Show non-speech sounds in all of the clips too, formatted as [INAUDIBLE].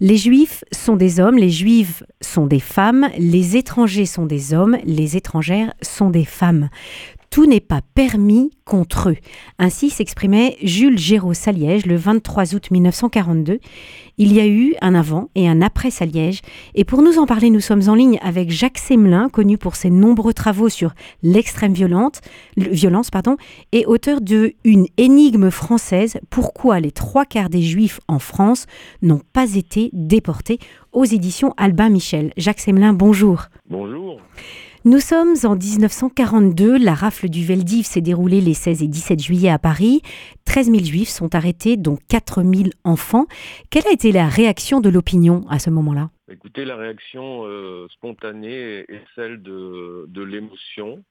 Les juifs sont des hommes, les juives sont des femmes, les étrangers sont des hommes, les étrangères sont des femmes. Tout n'est pas permis contre eux. Ainsi s'exprimait Jules Géraud Saliège le 23 août 1942. Il y a eu un avant et un après Saliège. Et pour nous en parler, nous sommes en ligne avec Jacques Semelin, connu pour ses nombreux travaux sur l'extrême violence, et auteur de Une énigme française, pourquoi les trois quarts des juifs en France n'ont pas été déportés aux éditions Albin Michel. Jacques Semelin, bonjour. Bonjour. Nous sommes en 1942, la rafle du Veldiv s'est déroulée les 16 et 17 juillet à Paris. 13 000 juifs sont arrêtés, dont 4 000 enfants. Quelle a été la réaction de l'opinion à ce moment-là? Écoutez, la réaction euh, spontanée est celle de, l'émotion.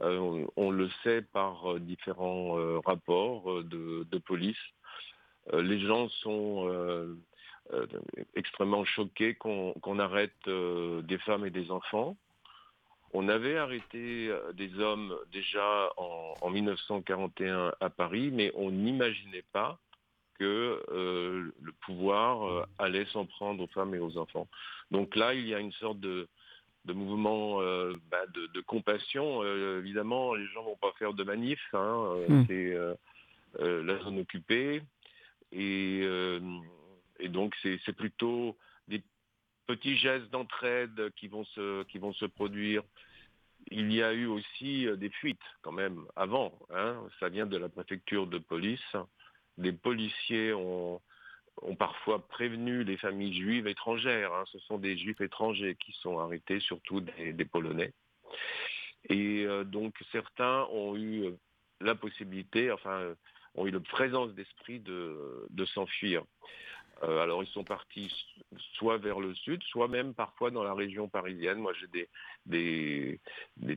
Euh, on le sait par euh, différents rapports de, police. les gens sont extrêmement choqués qu'on arrête des femmes et des enfants. On avait arrêté euh, des hommes déjà en, 1941 à Paris, mais on n'imaginait pas que euh, le pouvoir euh, allait s'en prendre aux femmes et aux enfants. Donc là, il y a une sorte de, mouvement bah, de, compassion. évidemment, les gens ne vont pas faire de manif, hein, hmm. c'est la zone occupée. Et, et donc, c'est plutôt petits gestes d'entraide qui vont se, produire. Il y a eu aussi euh, des fuites quand même avant. Hein. Ça vient de la préfecture de police. Des policiers ont, parfois prévenu les familles juives étrangères. Hein. Ce sont des juifs étrangers qui sont arrêtés, surtout des, Polonais. Et euh, donc certains ont eu euh, la possibilité, enfin, ont eu la présence d'esprit de, de s'enfuir. Euh, alors ils sont partis soit vers le sud, soit même parfois dans la région parisienne. Moi j'ai des,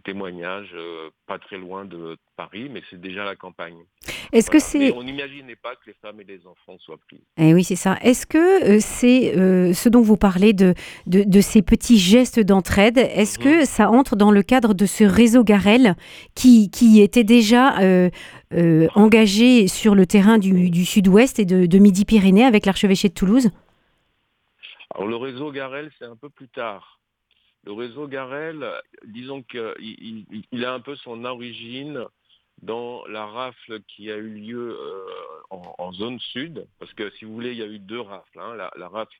témoignages euh, pas très loin de Paris, mais c'est déjà la campagne. Est-ce que c'est... on n'imaginait pas que les femmes et les enfants soient pris. Eh oui, c'est ça. Est-ce que euh, c'est ce dont vous parlez de, de, ces petits gestes d'entraide, est-ce que mhm. ça entre dans le cadre de ce réseau Garel qui, qui était déjà euh, engagé sur le terrain du, sud-ouest et de, Midi-Pyrénées avec l'archevêché de Toulouse? Alors le réseau Garel, c'est un peu plus tard. Le réseau Garel, disons qu'il il, a un peu son origine dans la rafle qui a eu lieu euh, en, zone sud, parce que si vous voulez, il y a eu deux rafles, hein. la, rafle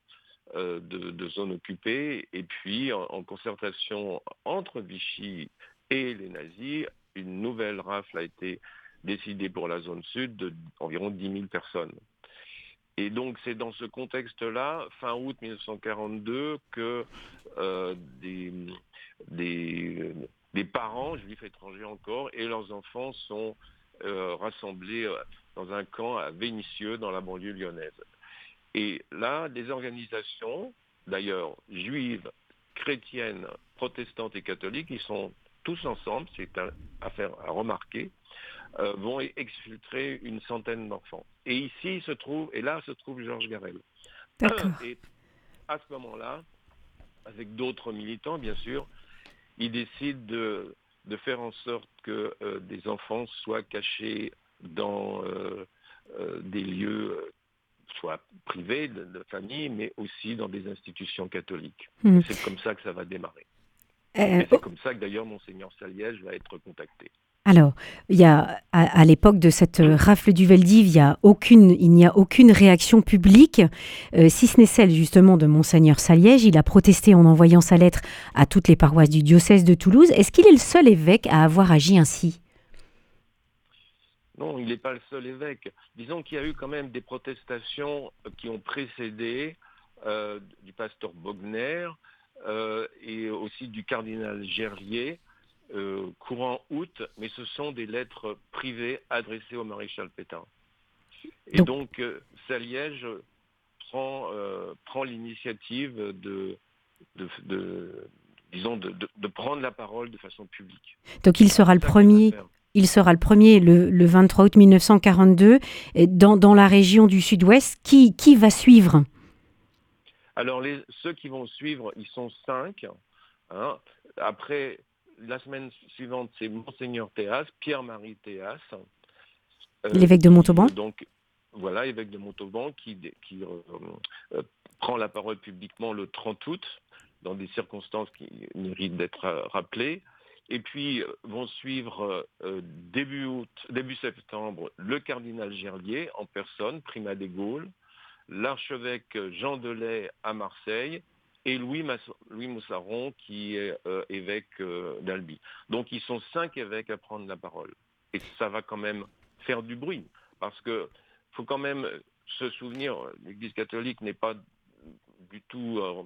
euh, de, zone occupée, et puis en, concertation entre Vichy et les nazis, une nouvelle rafle a été décidé pour la zone sud d'environ 10 000 personnes. Et donc c'est dans ce contexte-là, fin août 1942, que euh, des, parents, juifs étrangers encore, et leurs enfants sont euh, rassemblés euh, dans un camp à Vénissieux, dans la banlieue lyonnaise. Et là, des organisations, d'ailleurs juives, chrétiennes, protestantes et catholiques, ils sont tous ensemble, c'est une affaire à remarquer, euh, vont exfiltrer une centaine d'enfants. Et ici se trouve, et là se trouve Georges Garel. Et à ce moment-là, avec d'autres militants bien sûr, il décide de, de faire en sorte que euh, des enfants soient cachés dans euh, des lieux soit privés de, famille, mais aussi dans des institutions catholiques. Hmm. C'est comme ça que ça va démarrer. c'est oh. comme ça que d'ailleurs Monseigneur Saliège va être contacté. Alors, il y a, à, l'époque de cette rafle du Veldiv, il n'y a aucune, réaction publique, euh, si ce n'est celle justement de monseigneur Saliège. Il a protesté en envoyant sa lettre à toutes les paroisses du diocèse de Toulouse. Est-ce qu'il est le seul évêque à avoir agi ainsi? Non, il n'est pas le seul évêque. Disons qu'il y a eu quand même des protestations qui ont précédé euh, du pasteur Bogner euh, et aussi du cardinal Gerlier euh, courant août, mais ce sont des lettres privées adressées au maréchal Pétain. Et donc, euh, Saliège prend, euh, prend l'initiative de, de, disons, de, prendre la parole de façon publique. Donc il sera le premier. Il sera le premier le, 23 août 1942 dans, dans la région du sud-ouest. Qui, qui va suivre? Alors les, ceux qui vont suivre, ils sont cinq. Hein. Après, la semaine suivante, c'est Monseigneur Théas, Pierre-Marie Théas. Euh, L'évêque de Montauban? Donc, voilà, évêque de Montauban, qui, qui prend la parole publiquement le 30 août, dans des circonstances qui méritent d'être rappelées. Et puis vont suivre début août, début septembre, le cardinal Gerlier en personne, primat des Gaules, l'archevêque Jean Delay à Marseille et Louis, Moussaron qui est euh, évêque euh, d'Albi. Donc ils sont cinq évêques à prendre la parole. Et ça va quand même faire du bruit, parce que faut quand même se souvenir, l'Église catholique n'est pas du tout... Euh,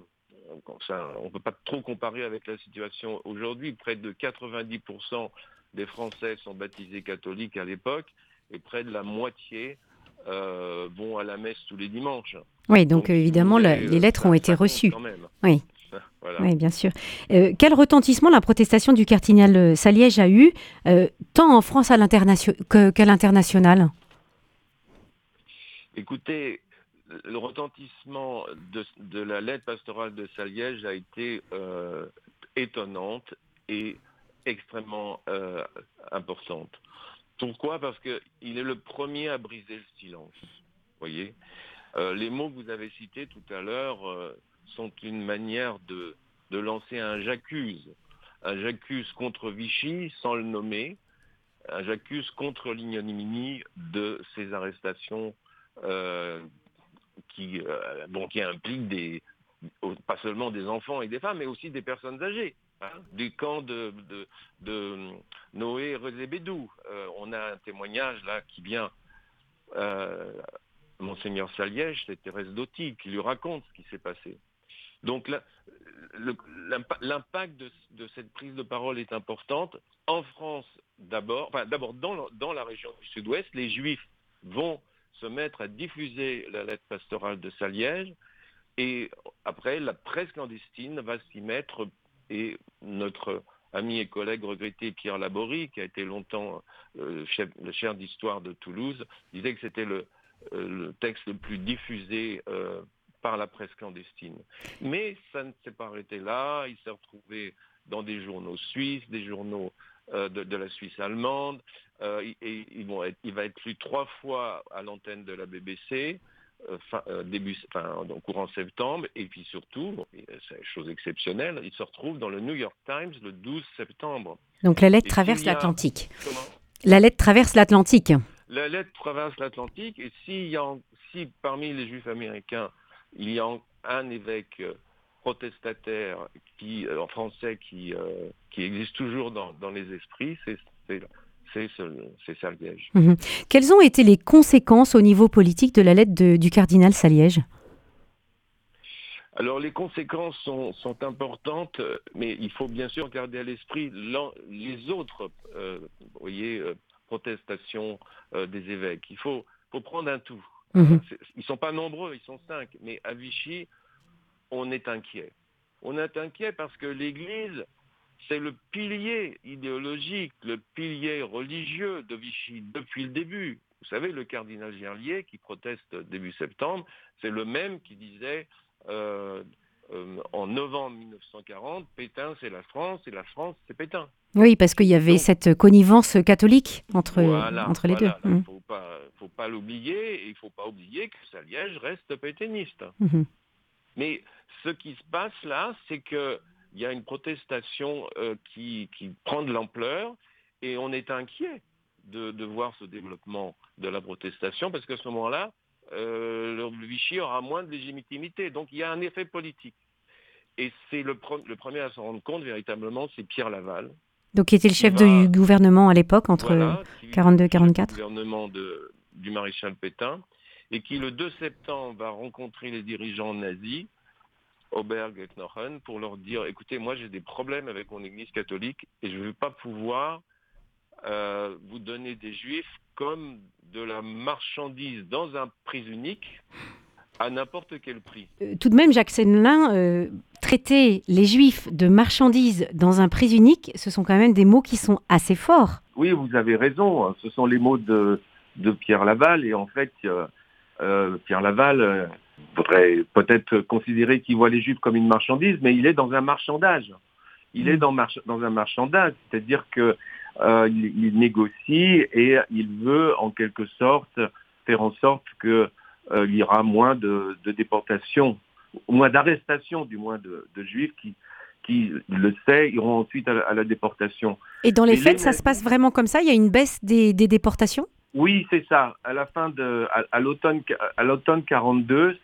on ne peut pas trop comparer avec la situation aujourd'hui. Près de 90% des Français sont baptisés catholiques à l'époque, et près de la moitié euh, vont à la messe tous les dimanches. Oui, donc, évidemment, les euh, lettres ont été reçues. Oui. [LAUGHS] Oui, bien sûr. Euh, quel retentissement la protestation du cardinal Saliège a eu, tant en France qu'à l'international? Écoutez, le retentissement de, la lettre pastorale de Saliège a été étonnante et extrêmement importante. Pourquoi? Parce qu'il est le premier à briser le silence. Voyez? Euh, Les mots que vous avez cités tout à l'heure euh, sont une manière de, lancer un j'accuse. Un j'accuse contre Vichy sans le nommer. Un j'accuse contre l'ignominie de ces arrestations euh, qui, impliquent pas seulement des enfants et des femmes, mais aussi des personnes âgées. Hein, du camp de, Noé Rezébédou. Euh, on a un témoignage là qui vient, euh, Monseigneur Saliège, c'est Thérèse Doty qui lui raconte ce qui s'est passé. Donc l'impact de, cette prise de parole est importante. En France, d'abord, enfin, d'abord dans, dans la région du sud-ouest, les Juifs vont se mettre à diffuser la lettre pastorale de Saliège. Et après, la presse clandestine va s'y mettre et notre ami et collègue regretté Pierre Laborie, qui a été longtemps euh, le chef d'histoire de Toulouse, disait que c'était le, euh, texte le plus diffusé euh, par la presse clandestine. Mais ça ne s'est pas arrêté là, il s'est retrouvé dans des journaux suisses, des journaux de, la Suisse allemande, il va être lu trois fois à l'antenne de la BBC, euh, euh, début, enfin, courant septembre, et puis surtout, une chose exceptionnelle, il se retrouve dans le New York Times le 12 septembre. Donc la lettre traverse l'Atlantique. La lettre traverse l'Atlantique. La lettre traverse l'Atlantique, et si, si parmi les Juifs américains, il y a un évêque euh, protestataire qui, en français qui, qui existe toujours dans, dans les esprits, c'est c'est Saliège. Mhm. Quelles ont été les conséquences au niveau politique de la lettre du cardinal Saliège? Alors les conséquences sont, importantes, mais il faut bien sûr garder à l'esprit les autres euh, voyez, euh, protestations euh, des évêques. Il faut, prendre un tout. Mhm. Ils ne sont pas nombreux, ils sont cinq, mais à Vichy, on est inquiet. On est inquiet parce que l'Église c'est le pilier idéologique, le pilier religieux de Vichy depuis le début. Vous savez, le cardinal Gerlier, qui proteste début septembre, c'est le même qui disait euh, euh, en novembre 1940, Pétain c'est la France et la France c'est Pétain. Oui, parce qu'il y avait cette connivence catholique entre, entre les deux. Il ne faut pas, faut pas l'oublier et il ne faut pas oublier que Saliège reste pétainiste. Mhm. Mais ce qui se passe là, c'est que il y a une protestation euh, qui, prend de l'ampleur et on est inquiet de, voir ce développement de la protestation parce qu'à ce moment-là, euh, le Vichy aura moins de légitimité. Donc il y a un effet politique. Et c'est le, premier à s'en rendre compte véritablement, c'est Pierre Laval. Donc qui était le chef du gouvernement à l'époque entre 42 et 44 Le gouvernement du maréchal Pétain et qui le 2 septembre va rencontrer les dirigeants nazis Auberg et Knochen pour leur dire écoutez, moi j'ai des problèmes avec mon église catholique et je ne veux pas pouvoir euh, vous donner des juifs comme de la marchandise dans un prix unique à n'importe quel prix. Euh, tout de même, Jacques Sénelin, euh, traiter les juifs de marchandises dans un prix unique, ce sont quand même des mots qui sont assez forts. Oui, vous avez raison. Ce sont les mots de, de Pierre Laval. Et en fait, Pierre Laval faudrait peut-être considérer qu'il voit les juifs comme une marchandise, mais il est dans un marchandage. Il est mm. dans, dans un marchandage, c'est-à-dire qu'il euh, il, négocie et il veut en quelque sorte faire en sorte qu'il y aura moins de, déportations, moins d'arrestations du moins de, juifs qui, qui le sait, iront ensuite à la, déportation. Et dans les faits, ça se passe vraiment comme ça? Il y a une baisse des, déportations? Oui, c'est ça. À la fin de, à, l'automne, à l'automne 42,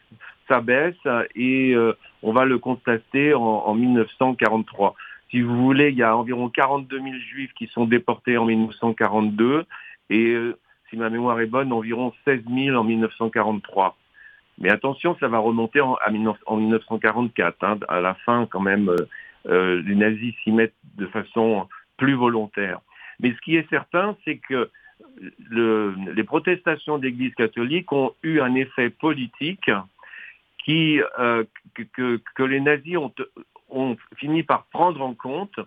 ça baisse et on va le constater en, en 1943. Si vous voulez, il y a environ 42 000 juifs qui sont déportés en 1942 et, euh, si ma mémoire est bonne, environ 16 000 en 1943. Mais attention, ça va remonter en, en 1944. Hein. À la fin, quand même, euh, euh, les nazis s'y mettent de façon plus volontaire. Mais ce qui est certain, c'est que le, les protestations d'Église catholique ont eu un effet politique qui, que, que, les nazis ont, ont fini par prendre en compte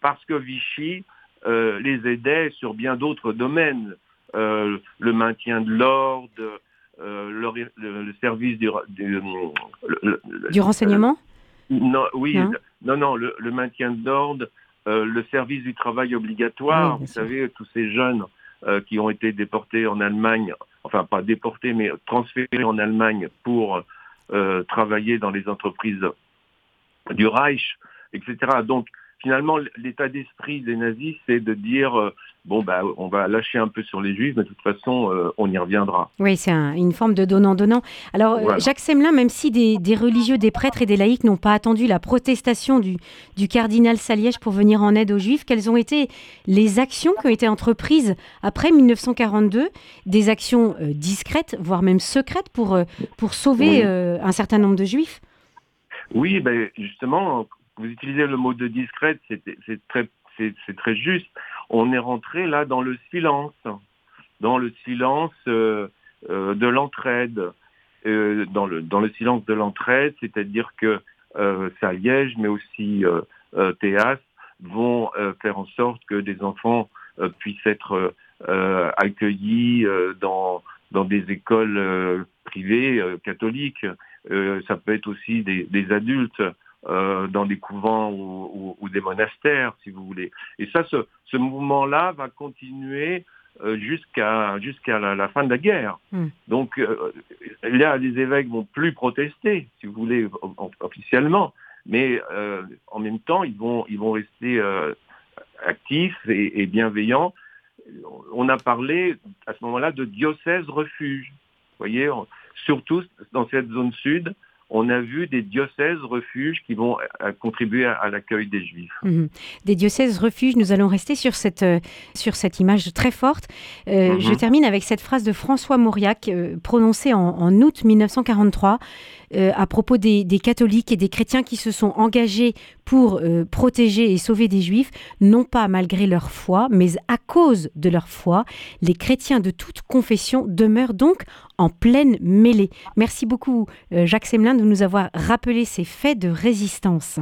parce que Vichy euh, les aidait sur bien d'autres domaines, euh, le maintien de l'ordre, euh, le, service du, du, renseignement non, Oui, non, non, le, maintien de l'ordre, le service du travail obligatoire, vous savez, tous ces jeunes qui ont été déportés en Allemagne, enfin pas déportés, mais transférés en Allemagne pour travailler dans les entreprises du Reich, etc. Donc finalement, l'état d'esprit des nazis, c'est de dire euh, bon bah on va lâcher un peu sur les juifs, mais de toute façon euh, on y reviendra. Oui, c'est une forme de donnant-donnant. Alors euh, Jacques Semelin, même si des, religieux, des prêtres et des laïcs n'ont pas attendu la protestation du, du cardinal Saliège pour venir en aide aux juifs, quelles ont été les actions qui ont été entreprises après 1942, des actions discrètes, voire même secrètes pour, pour sauver un certain nombre de juifs? Oui, ben justement, vous utilisez le mot de discrète, c'est très, très juste. On est rentré là dans le silence, dans le silence euh, euh, de l'entraide, euh, dans, le, dans le silence de l'entraide, c'est-à-dire que Saliège, mais aussi Théas, vont faire en sorte que des enfants puissent être accueillis dans, dans des écoles privées catholiques. Euh, ça peut être aussi des, adultes euh, dans des couvents ou, des monastères, si vous voulez. Et ça, ce, mouvement-là va continuer euh, jusqu'à jusqu'à la, fin de la guerre. Hmm. Donc là, les évêques vont plus protester, si vous voulez, officiellement, mais en même temps, ils vont ils vont rester actifs et, et, bienveillants. On a parlé à ce moment-là de diocèse refuge. Vous voyez, surtout dans cette zone sud, on a vu des diocèses refuges qui vont euh, contribuer à, l'accueil des juifs. Mhm. Des diocèses refuges, nous allons rester sur cette, euh, sur cette image très forte. Euh, mhm. Je termine avec cette phrase de François Mauriac, prononcée en, en, août 1943. Euh, à propos des, catholiques et des chrétiens qui se sont engagés pour protéger et sauver des juifs, non pas malgré leur foi, mais à cause de leur foi. Les chrétiens de toute confession demeurent donc en pleine mêlée. Merci beaucoup, euh, Jacques Semelin, de nous avoir rappelé ces faits de résistance.